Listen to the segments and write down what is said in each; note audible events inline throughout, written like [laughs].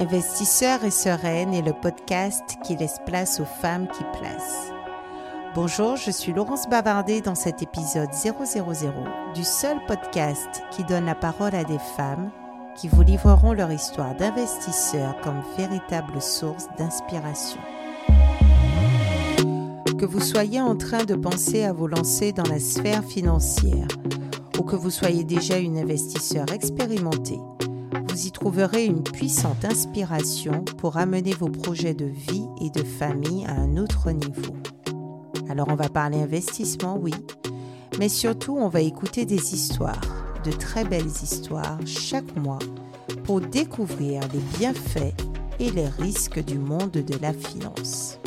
Investisseurs et sereines est le podcast qui laisse place aux femmes qui placent. Bonjour, je suis Laurence Bavardet dans cet épisode 000 du seul podcast qui donne la parole à des femmes qui vous livreront leur histoire d'investisseurs comme véritable source d'inspiration. Que vous soyez en train de penser à vous lancer dans la sphère financière ou que vous soyez déjà une investisseur expérimentée, vous y trouverez une puissante inspiration pour amener vos projets de vie et de famille à un autre niveau. Alors on va parler investissement, oui, mais surtout on va écouter des histoires, de très belles histoires chaque mois pour découvrir les bienfaits et les risques du monde de la finance.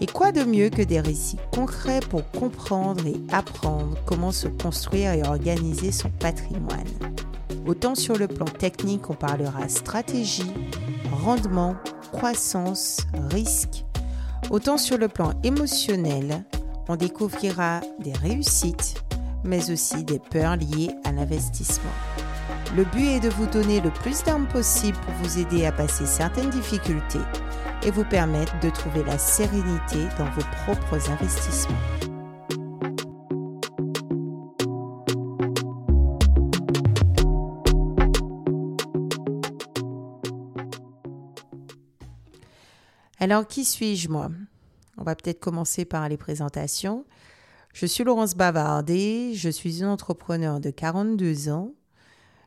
Et quoi de mieux que des récits concrets pour comprendre et apprendre comment se construire et organiser son patrimoine? Autant sur le plan technique, on parlera stratégie, rendement, croissance, risque. Autant sur le plan émotionnel, on découvrira des réussites, mais aussi des peurs liées à l'investissement. Le but est de vous donner le plus d'armes possible pour vous aider à passer certaines difficultés et vous permettre de trouver la sérénité dans vos propres investissements. Alors, qui suis-je moi? On va peut-être commencer par les présentations. Je suis Laurence Bavardet, je suis une entrepreneur de 42 ans.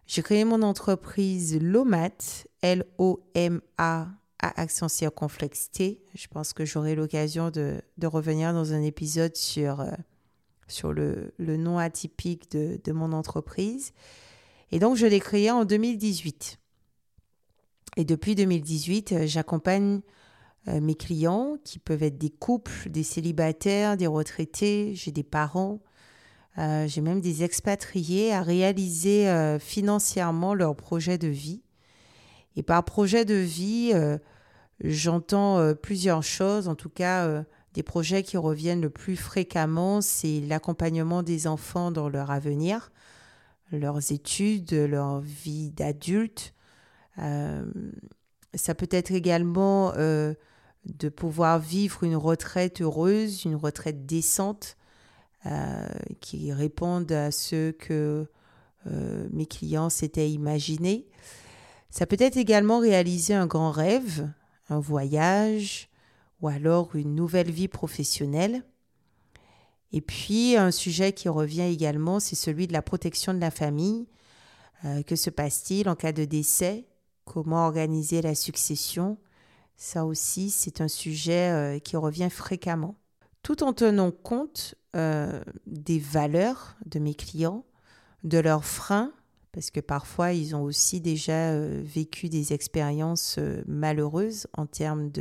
J'ai créé mon entreprise LOMAT, L-O-M-A, à accent circonflexe T. Je pense que j'aurai l'occasion de, revenir dans un épisode sur, euh, sur le, nom atypique de, de mon entreprise. Et donc, je l'ai créé en 2018. Et depuis 2018, euh, j'accompagne euh, mes clients, qui peuvent être des couples, des célibataires, des retraités, j'ai des parents, euh, j'ai même des expatriés à réaliser euh, financièrement leur projet de vie. Et par projet de vie, j'entends plusieurs choses, en tout cas des projets qui reviennent le plus fréquemment, c'est l'accompagnement des enfants dans leur avenir, leurs études, leur vie d'adulte. ça peut être également de pouvoir vivre une retraite heureuse, une retraite décente, euh, qui répondent à ce que euh, mes clients s'étaient imaginés. Ça peut être également réaliser un grand rêve, un voyage ou alors une nouvelle vie professionnelle. Et puis un sujet qui revient également, c'est celui de la protection de la famille. Euh, que se passe-t-il en cas de décès? Comment organiser la succession? Ça aussi, c'est un sujet euh, qui revient fréquemment. Tout en tenant compte euh, des valeurs de mes clients, de leurs freins, parce que parfois ils ont aussi déjà euh, vécu des expériences malheureuses en termes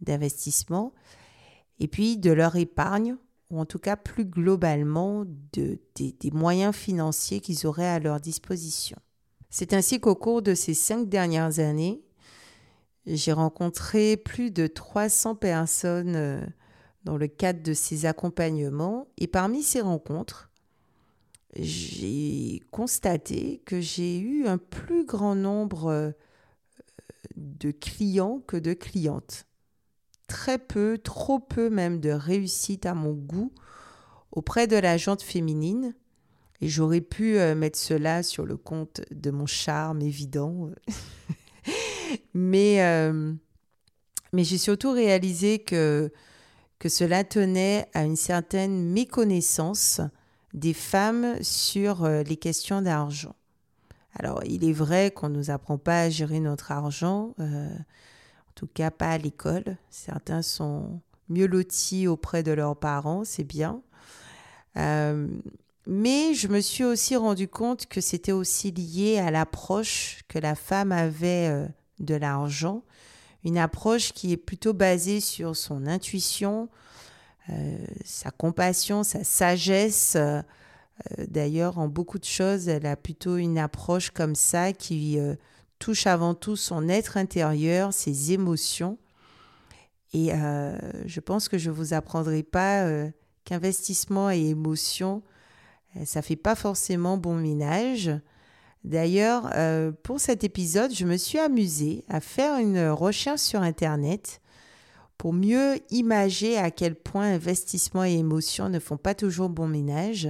d'investissement, et puis de leur épargne, ou en tout cas plus globalement des moyens financiers qu'ils auraient à leur disposition. C'est ainsi qu'au cours de ces cinq dernières années, j'ai rencontré plus de 300 personnes euh, dans le cadre de ces accompagnements et parmi ces rencontres, j'ai constaté que j'ai eu un plus grand nombre euh, de clients que de clientes. Très peu, trop peu même de réussite à mon goût auprès de la jante féminine. Et j'aurais pu euh, mettre cela sur le compte de mon charme évident. [laughs] mais, euh, mais j'ai surtout réalisé que, que cela tenait à une certaine méconnaissance des femmes sur euh, les questions d'argent. Alors, il est vrai qu'on ne nous apprend pas à gérer notre argent, euh, en tout cas pas à l'école. Certains sont mieux lotis auprès de leurs parents, c'est bien. mais je me suis aussi rendu compte que c'était aussi lié à l'approche que la femme avait de l'argent, une approche qui est plutôt basée sur son intuition, euh, sa compassion, sa sagesse. Euh, d'ailleurs, en beaucoup de choses, elle a plutôt une approche comme ça qui euh, touche avant tout son être intérieur, ses émotions. Et je pense que je ne vous apprendrai pas qu'investissement et émotion, ça fait pas forcément bon ménage. D'ailleurs, euh, pour cet épisode, je me suis amusée à faire une recherche sur Internet pour mieux imager à quel point investissement et émotion ne font pas toujours bon ménage.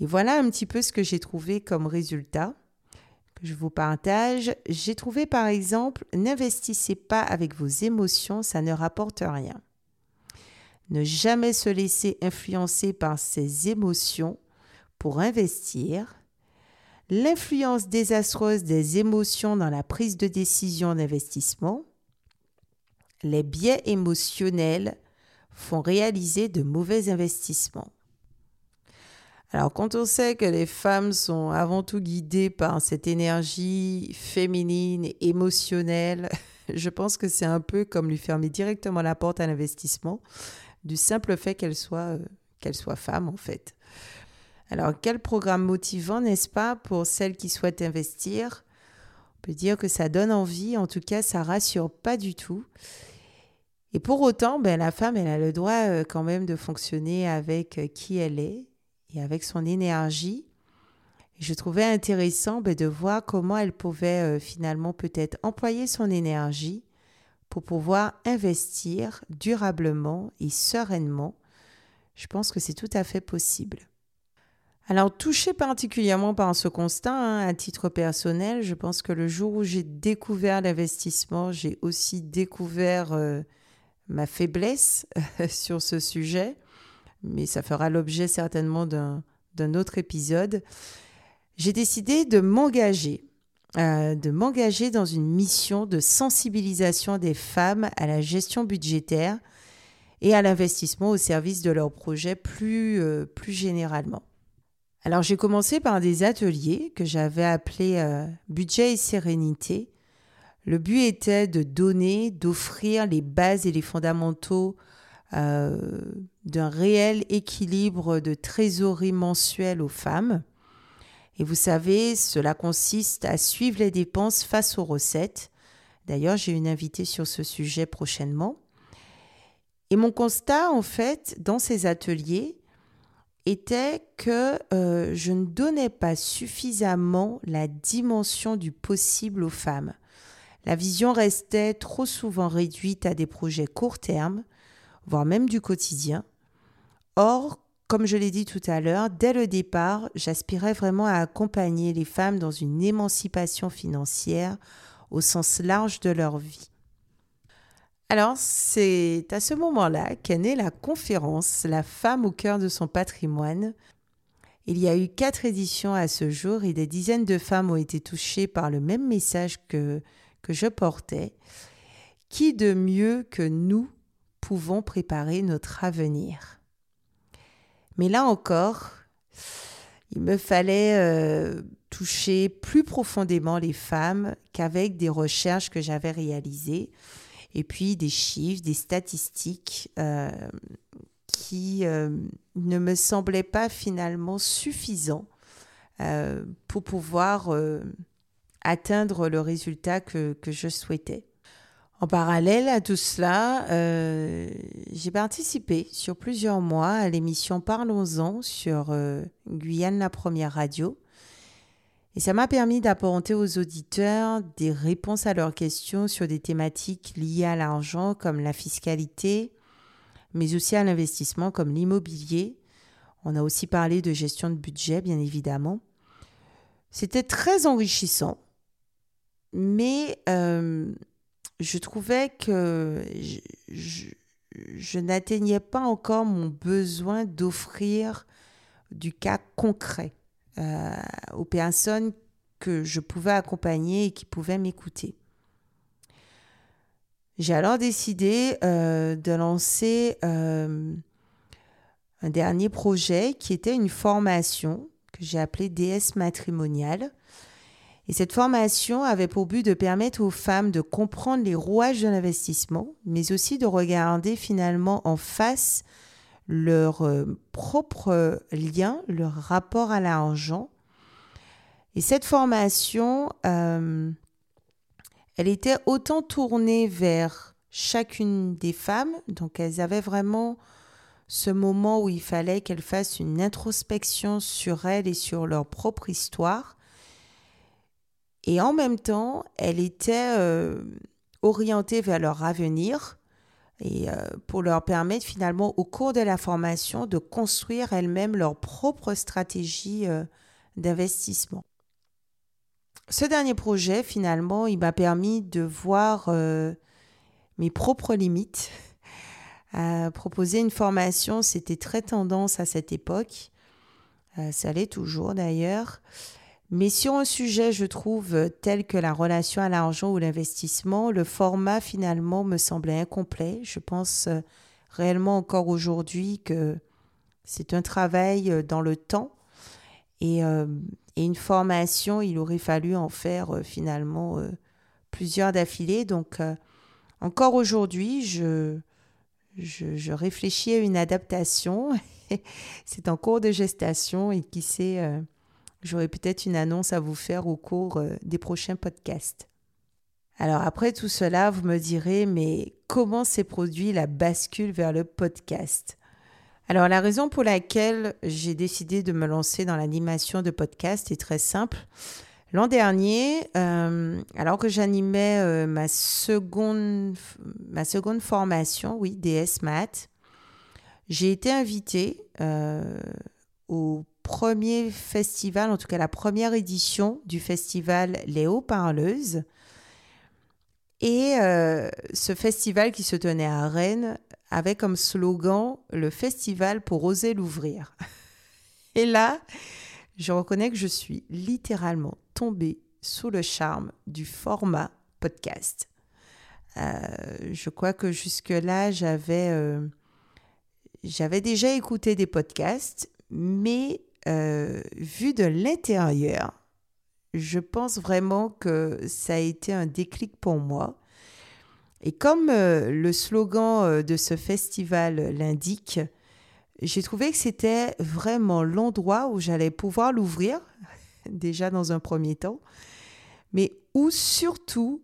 Et voilà un petit peu ce que j'ai trouvé comme résultat que je vous partage. J'ai trouvé par exemple, n'investissez pas avec vos émotions, ça ne rapporte rien. Ne jamais se laisser influencer par ses émotions pour investir. L'influence désastreuse des émotions dans la prise de décision d'investissement les biais émotionnels font réaliser de mauvais investissements. Alors quand on sait que les femmes sont avant tout guidées par cette énergie féminine émotionnelle, [laughs] je pense que c'est un peu comme lui fermer directement la porte à l'investissement, du simple fait qu'elle soit, euh, qu'elle soit femme en fait. Alors quel programme motivant, n'est-ce pas, pour celles qui souhaitent investir? On peut dire que ça donne envie, en tout cas ça rassure pas du tout. Et pour autant, ben, la femme, elle a le droit euh, quand même de fonctionner avec euh, qui elle est et avec son énergie. je trouvais intéressant ben, de voir comment elle pouvait euh, finalement peut-être employer son énergie pour pouvoir investir durablement et sereinement. Je pense que c'est tout à fait possible. Alors, touché particulièrement par ce constat, hein, à titre personnel, je pense que le jour où j'ai découvert l'investissement, j'ai aussi découvert ma faiblesse [laughs] sur ce sujet, mais ça fera l'objet certainement d'un autre épisode. J'ai décidé de m'engager, euh, de m'engager dans une mission de sensibilisation des femmes à la gestion budgétaire et à l'investissement au service de leurs projets plus, euh, plus généralement. Alors j'ai commencé par des ateliers que j'avais appelés euh, Budget et Sérénité, le but était de donner, d'offrir les bases et les fondamentaux euh, d'un réel équilibre de trésorerie mensuelle aux femmes. Et vous savez, cela consiste à suivre les dépenses face aux recettes. D'ailleurs, j'ai une invitée sur ce sujet prochainement. Et mon constat, en fait, dans ces ateliers, était que euh, je ne donnais pas suffisamment la dimension du possible aux femmes. La vision restait trop souvent réduite à des projets court terme, voire même du quotidien. Or, comme je l'ai dit tout à l'heure, dès le départ, j'aspirais vraiment à accompagner les femmes dans une émancipation financière au sens large de leur vie. Alors, c'est à ce moment-là qu'est née la conférence La femme au cœur de son patrimoine. Il y a eu quatre éditions à ce jour et des dizaines de femmes ont été touchées par le même message que que je portais, qui de mieux que nous pouvons préparer notre avenir? Mais là encore, il me fallait euh, toucher plus profondément les femmes qu'avec des recherches que j'avais réalisées et puis des chiffres, des statistiques euh, qui euh, ne me semblaient pas finalement suffisants pour pouvoir atteindre le résultat que, je souhaitais. En parallèle à tout cela, euh, j'ai participé sur plusieurs mois à l'émission Parlons-en sur euh, Guyane la première radio. Et ça m'a permis d'apporter aux auditeurs des réponses à leurs questions sur des thématiques liées à l'argent comme la fiscalité, mais aussi à l'investissement comme l'immobilier. On a aussi parlé de gestion de budget, bien évidemment. C'était très enrichissant mais euh, je trouvais que je, n'atteignais pas encore mon besoin d'offrir du cas concret euh, aux personnes que je pouvais accompagner et qui pouvaient m'écouter. J'ai alors décidé euh, de lancer un dernier projet qui était une formation que j'ai appelée DS matrimoniale et cette formation avait pour but de permettre aux femmes de comprendre les rouages de l'investissement, mais aussi de regarder finalement en face leur euh, propre lien, leur rapport à l'argent. Et cette formation, euh, elle était autant tournée vers chacune des femmes, donc elles avaient vraiment ce moment où il fallait qu'elles fassent une introspection sur elles et sur leur propre histoire, Et en même temps, elle était euh, orientée vers leur avenir et euh, pour leur permettre finalement au cours de la formation de construire elles-mêmes leur propre stratégie euh, d'investissement. Ce dernier projet, finalement, il m'a permis de voir mes propres limites. proposer une formation, c'était très tendance à cette époque. ça l'est toujours d'ailleurs. Mais sur un sujet, je trouve, tel que la relation à l'argent ou l'investissement, le format finalement me semblait incomplet. Je pense euh, réellement encore aujourd'hui que c'est un travail euh, dans le temps et, euh, et, une formation, il aurait fallu en faire finalement plusieurs d'affilée. Donc encore aujourd'hui, je, je, je, réfléchis à une adaptation. [laughs] c'est en cours de gestation et qui sait J'aurai peut-être une annonce à vous faire au cours euh, des prochains podcasts. Alors après tout cela, vous me direz, mais comment s'est produit la bascule vers le podcast? Alors la raison pour laquelle j'ai décidé de me lancer dans l'animation de podcast est très simple. L'an dernier, euh, alors que j'animais euh, ma, seconde, ma formation, oui, DS Math, j'ai été invitée au premier festival, en tout cas la première édition du festival Léo Parleuse. Et euh, ce festival qui se tenait à Rennes avait comme slogan le festival pour oser l'ouvrir. [laughs] Et là, je reconnais que je suis littéralement tombée sous le charme du format podcast. Euh, je crois que jusque-là, j'avais, euh, j'avais déjà écouté des podcasts, mais euh, vu de l'intérieur, je pense vraiment que ça a été un déclic pour moi. Et comme euh, le slogan euh, de ce festival l'indique, j'ai trouvé que c'était vraiment l'endroit où j'allais pouvoir l'ouvrir, [laughs] déjà dans un premier temps, mais où surtout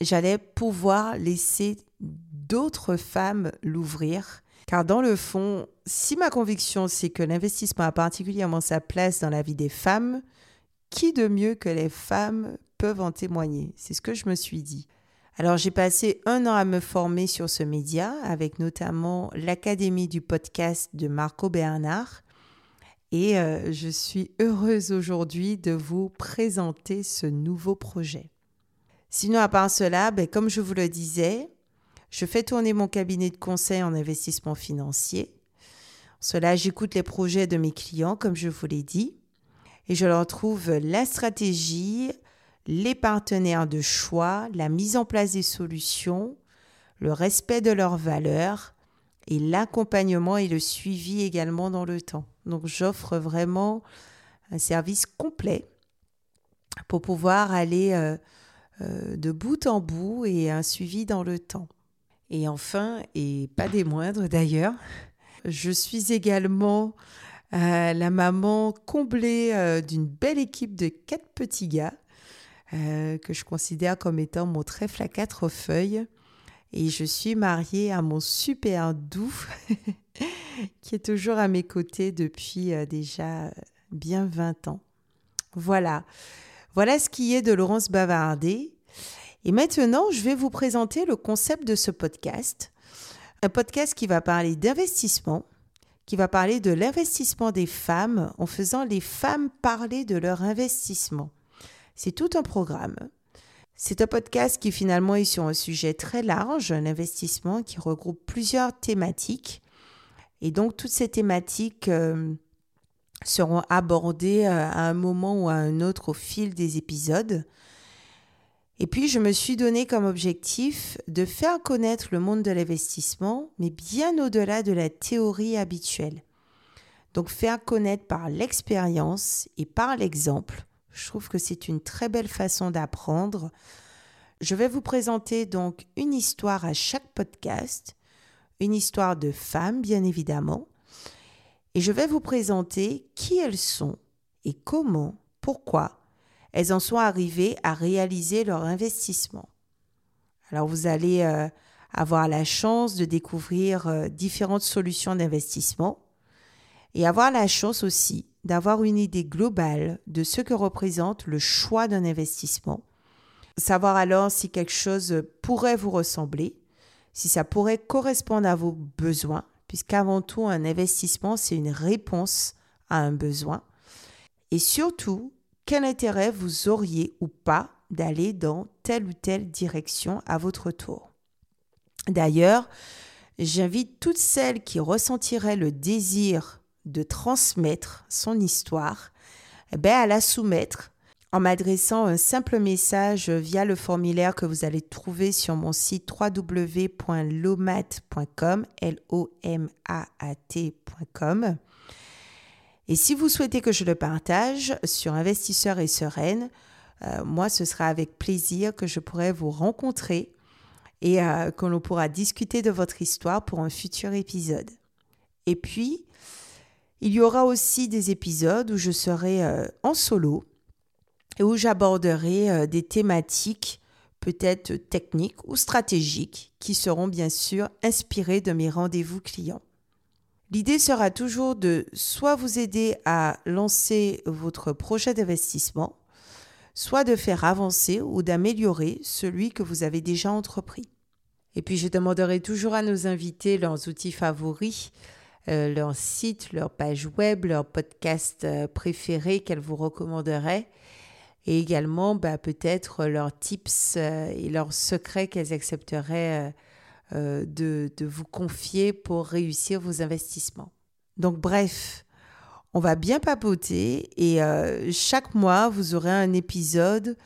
j'allais pouvoir laisser d'autres femmes l'ouvrir car dans le fond, si ma conviction c'est que l'investissement a particulièrement sa place dans la vie des femmes, qui de mieux que les femmes peuvent en témoigner? C'est ce que je me suis dit. Alors j'ai passé un an à me former sur ce média, avec notamment l'Académie du podcast de Marco Bernard. Et euh, je suis heureuse aujourd'hui de vous présenter ce nouveau projet. Sinon, à part cela, ben, comme je vous le disais, je fais tourner mon cabinet de conseil en investissement financier. cela, j'écoute les projets de mes clients, comme je vous l'ai dit, et je leur trouve la stratégie, les partenaires de choix, la mise en place des solutions, le respect de leurs valeurs et l'accompagnement et le suivi également dans le temps. Donc j'offre vraiment un service complet pour pouvoir aller euh, euh, de bout en bout et un suivi dans le temps. Et enfin, et pas des moindres d'ailleurs, je suis également euh, la maman comblée euh, d'une belle équipe de quatre petits gars euh, que je considère comme étant mon trèfle à quatre feuilles. Et je suis mariée à mon super doux [laughs] qui est toujours à mes côtés depuis déjà bien 20 ans. Voilà. Voilà ce qui est de Laurence Bavardé. Et maintenant, je vais vous présenter le concept de ce podcast. Un podcast qui va parler d'investissement, qui va parler de l'investissement des femmes en faisant les femmes parler de leur investissement. C'est tout un programme. C'est un podcast qui finalement est sur un sujet très large, un investissement qui regroupe plusieurs thématiques. Et donc toutes ces thématiques euh, seront abordées euh, à un moment ou à un autre au fil des épisodes. Et puis, je me suis donné comme objectif de faire connaître le monde de l'investissement, mais bien au-delà de la théorie habituelle. Donc, faire connaître par l'expérience et par l'exemple. Je trouve que c'est une très belle façon d'apprendre. Je vais vous présenter donc une histoire à chaque podcast, une histoire de femmes, bien évidemment. Et je vais vous présenter qui elles sont et comment, pourquoi elles en sont arrivées à réaliser leur investissement. Alors vous allez euh, avoir la chance de découvrir euh, différentes solutions d'investissement et avoir la chance aussi d'avoir une idée globale de ce que représente le choix d'un investissement, savoir alors si quelque chose pourrait vous ressembler, si ça pourrait correspondre à vos besoins, puisqu'avant tout, un investissement, c'est une réponse à un besoin, et surtout, quel intérêt vous auriez ou pas d'aller dans telle ou telle direction à votre tour. D'ailleurs, j'invite toutes celles qui ressentiraient le désir de transmettre son histoire eh ben, à la soumettre en m'adressant un simple message via le formulaire que vous allez trouver sur mon site www.lomat.com, l o m a a t.com. Et si vous souhaitez que je le partage sur Investisseurs et Sereine, euh, moi, ce sera avec plaisir que je pourrai vous rencontrer et euh, que l'on pourra discuter de votre histoire pour un futur épisode. Et puis, il y aura aussi des épisodes où je serai euh, en solo et où j'aborderai des thématiques peut-être techniques ou stratégiques qui seront bien sûr inspirées de mes rendez-vous clients. L'idée sera toujours de soit vous aider à lancer votre projet d'investissement, soit de faire avancer ou d'améliorer celui que vous avez déjà entrepris. Et puis je demanderai toujours à nos invités leurs outils favoris, euh, leur site, leur page web, leur podcast euh, préféré qu'elles vous recommanderaient, et également bah, peut-être leurs tips euh, et leurs secrets qu'elles accepteraient de, de vous confier pour réussir vos investissements. Donc bref, on va bien papoter et euh, chaque mois, vous aurez un épisode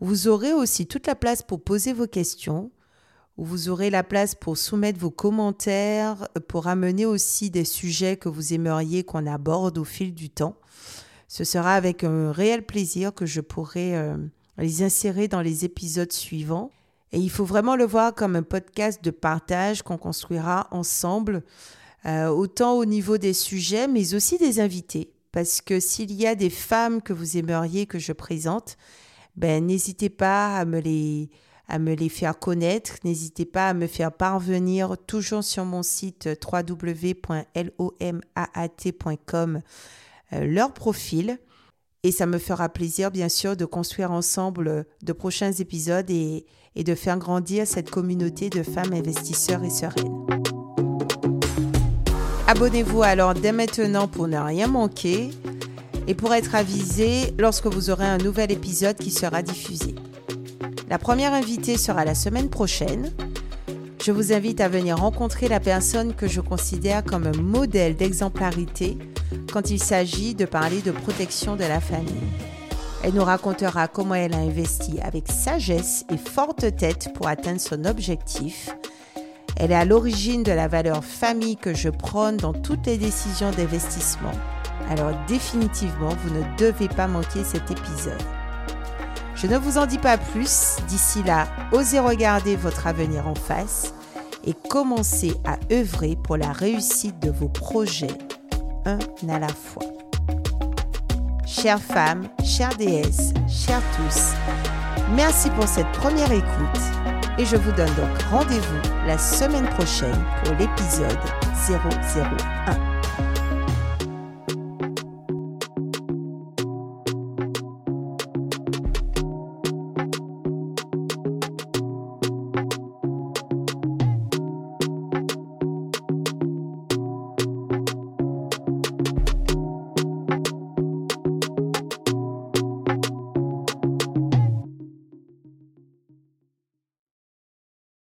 vous aurez aussi toute la place pour poser vos questions, vous aurez la place pour soumettre vos commentaires, pour amener aussi des sujets que vous aimeriez qu'on aborde au fil du temps. Ce sera avec un réel plaisir que je pourrai euh, les insérer dans les épisodes suivants. Et il faut vraiment le voir comme un podcast de partage qu'on construira ensemble euh, autant au niveau des sujets, mais aussi des invités. Parce que s'il y a des femmes que vous aimeriez que je présente, ben, n'hésitez pas à me les faire connaître. N'hésitez pas à me faire parvenir toujours sur mon site www.lomaat.com euh, leur profil. Et ça me fera plaisir, bien sûr, de construire ensemble de prochains épisodes et, et de faire grandir cette communauté de femmes investisseurs et sereines. Abonnez-vous alors dès maintenant pour ne rien manquer et pour être avisé lorsque vous aurez un nouvel épisode qui sera diffusé. La première invitée sera la semaine prochaine. Je vous invite à venir rencontrer la personne que je considère comme un modèle d'exemplarité quand il s'agit de parler de protection de la famille. Elle nous racontera comment elle a investi avec sagesse et forte tête pour atteindre son objectif elle est à l'origine de la valeur famille que je prône dans toutes les décisions d'investissement. Alors définitivement, vous ne devez pas manquer cet épisode. Je ne vous en dis pas plus. D'ici là, osez regarder votre avenir en face et commencez à œuvrer pour la réussite de vos projets, un à la fois. Chères femmes, chères déesses, chers tous, merci pour cette première écoute et je vous donne donc rendez-vous la semaine prochaine pour l'épisode 001.